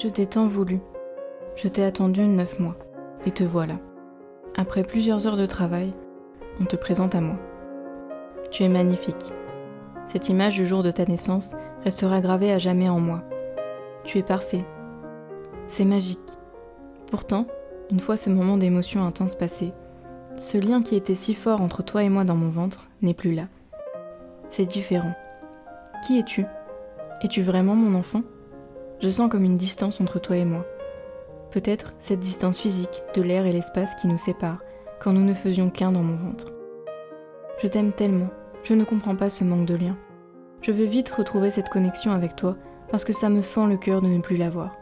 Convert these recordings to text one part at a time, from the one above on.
Je t'ai tant voulu. Je t'ai attendu neuf mois. Et te voilà. Après plusieurs heures de travail, on te présente à moi. Tu es magnifique. Cette image du jour de ta naissance restera gravée à jamais en moi. Tu es parfait. C'est magique. Pourtant, une fois ce moment d'émotion intense passé, ce lien qui était si fort entre toi et moi dans mon ventre n'est plus là. C'est différent. Qui es-tu? Es-tu vraiment mon enfant? Je sens comme une distance entre toi et moi. Peut-être cette distance physique de l'air et l'espace qui nous séparent quand nous ne faisions qu'un dans mon ventre. Je t'aime tellement, je ne comprends pas ce manque de lien. Je veux vite retrouver cette connexion avec toi parce que ça me fend le cœur de ne plus l'avoir.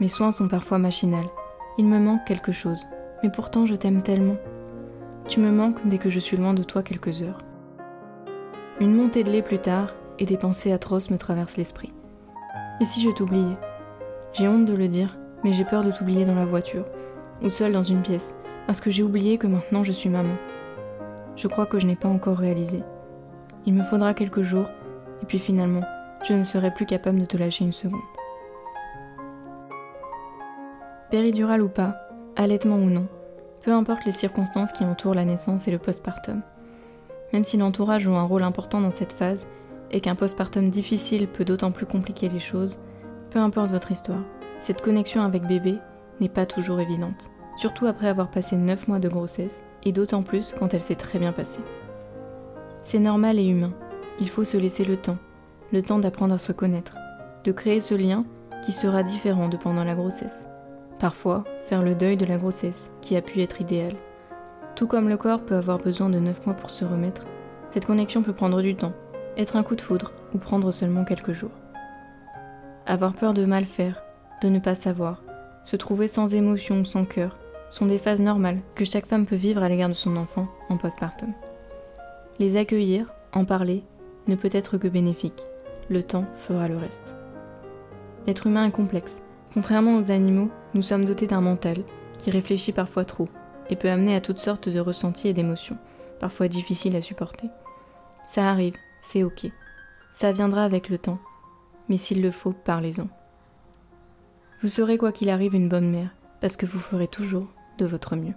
Mes soins sont parfois machinales, il me manque quelque chose, mais pourtant je t'aime tellement. Tu me manques dès que je suis loin de toi quelques heures. Une montée de lait plus tard, et des pensées atroces me traversent l'esprit. Et si je t'oubliais? J'ai honte de le dire, mais j'ai peur de t'oublier dans la voiture, ou seule dans une pièce, parce que j'ai oublié que maintenant je suis maman. Je crois que je n'ai pas encore réalisé. Il me faudra quelques jours, et puis finalement, je ne serai plus capable de te lâcher une seconde. Péridurale ou pas, allaitement ou non, peu importe les circonstances qui entourent la naissance et le postpartum. Même si l'entourage joue un rôle important dans cette phase, et qu'un postpartum difficile peut d'autant plus compliquer les choses, peu importe votre histoire, cette connexion avec bébé n'est pas toujours évidente, surtout après avoir passé 9 mois de grossesse, et d'autant plus quand elle s'est très bien passée. C'est normal et humain, il faut se laisser le temps, le temps d'apprendre à se connaître, de créer ce lien qui sera différent de pendant la grossesse. Parfois, faire le deuil de la grossesse, qui a pu être idéal. Tout comme le corps peut avoir besoin de 9 mois pour se remettre, cette connexion peut prendre du temps, être un coup de foudre ou prendre seulement quelques jours. Avoir peur de mal faire, de ne pas savoir, se trouver sans émotion ou sans cœur, sont des phases normales que chaque femme peut vivre à l'égard de son enfant en postpartum. Les accueillir, en parler, ne peut être que bénéfique. Le temps fera le reste. L'être humain est complexe. Contrairement aux animaux, nous sommes dotés d'un mental qui réfléchit parfois trop et peut amener à toutes sortes de ressentis et d'émotions, parfois difficiles à supporter. Ça arrive, c'est ok. Ça viendra avec le temps. Mais s'il le faut, parlez-en. Vous serez quoi qu'il arrive une bonne mère, parce que vous ferez toujours de votre mieux.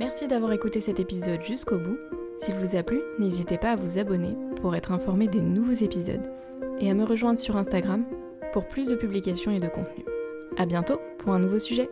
Merci d'avoir écouté cet épisode jusqu'au bout. S'il vous a plu, n'hésitez pas à vous abonner pour être informé des nouveaux épisodes et à me rejoindre sur Instagram pour plus de publications et de contenu. A bientôt pour un nouveau sujet.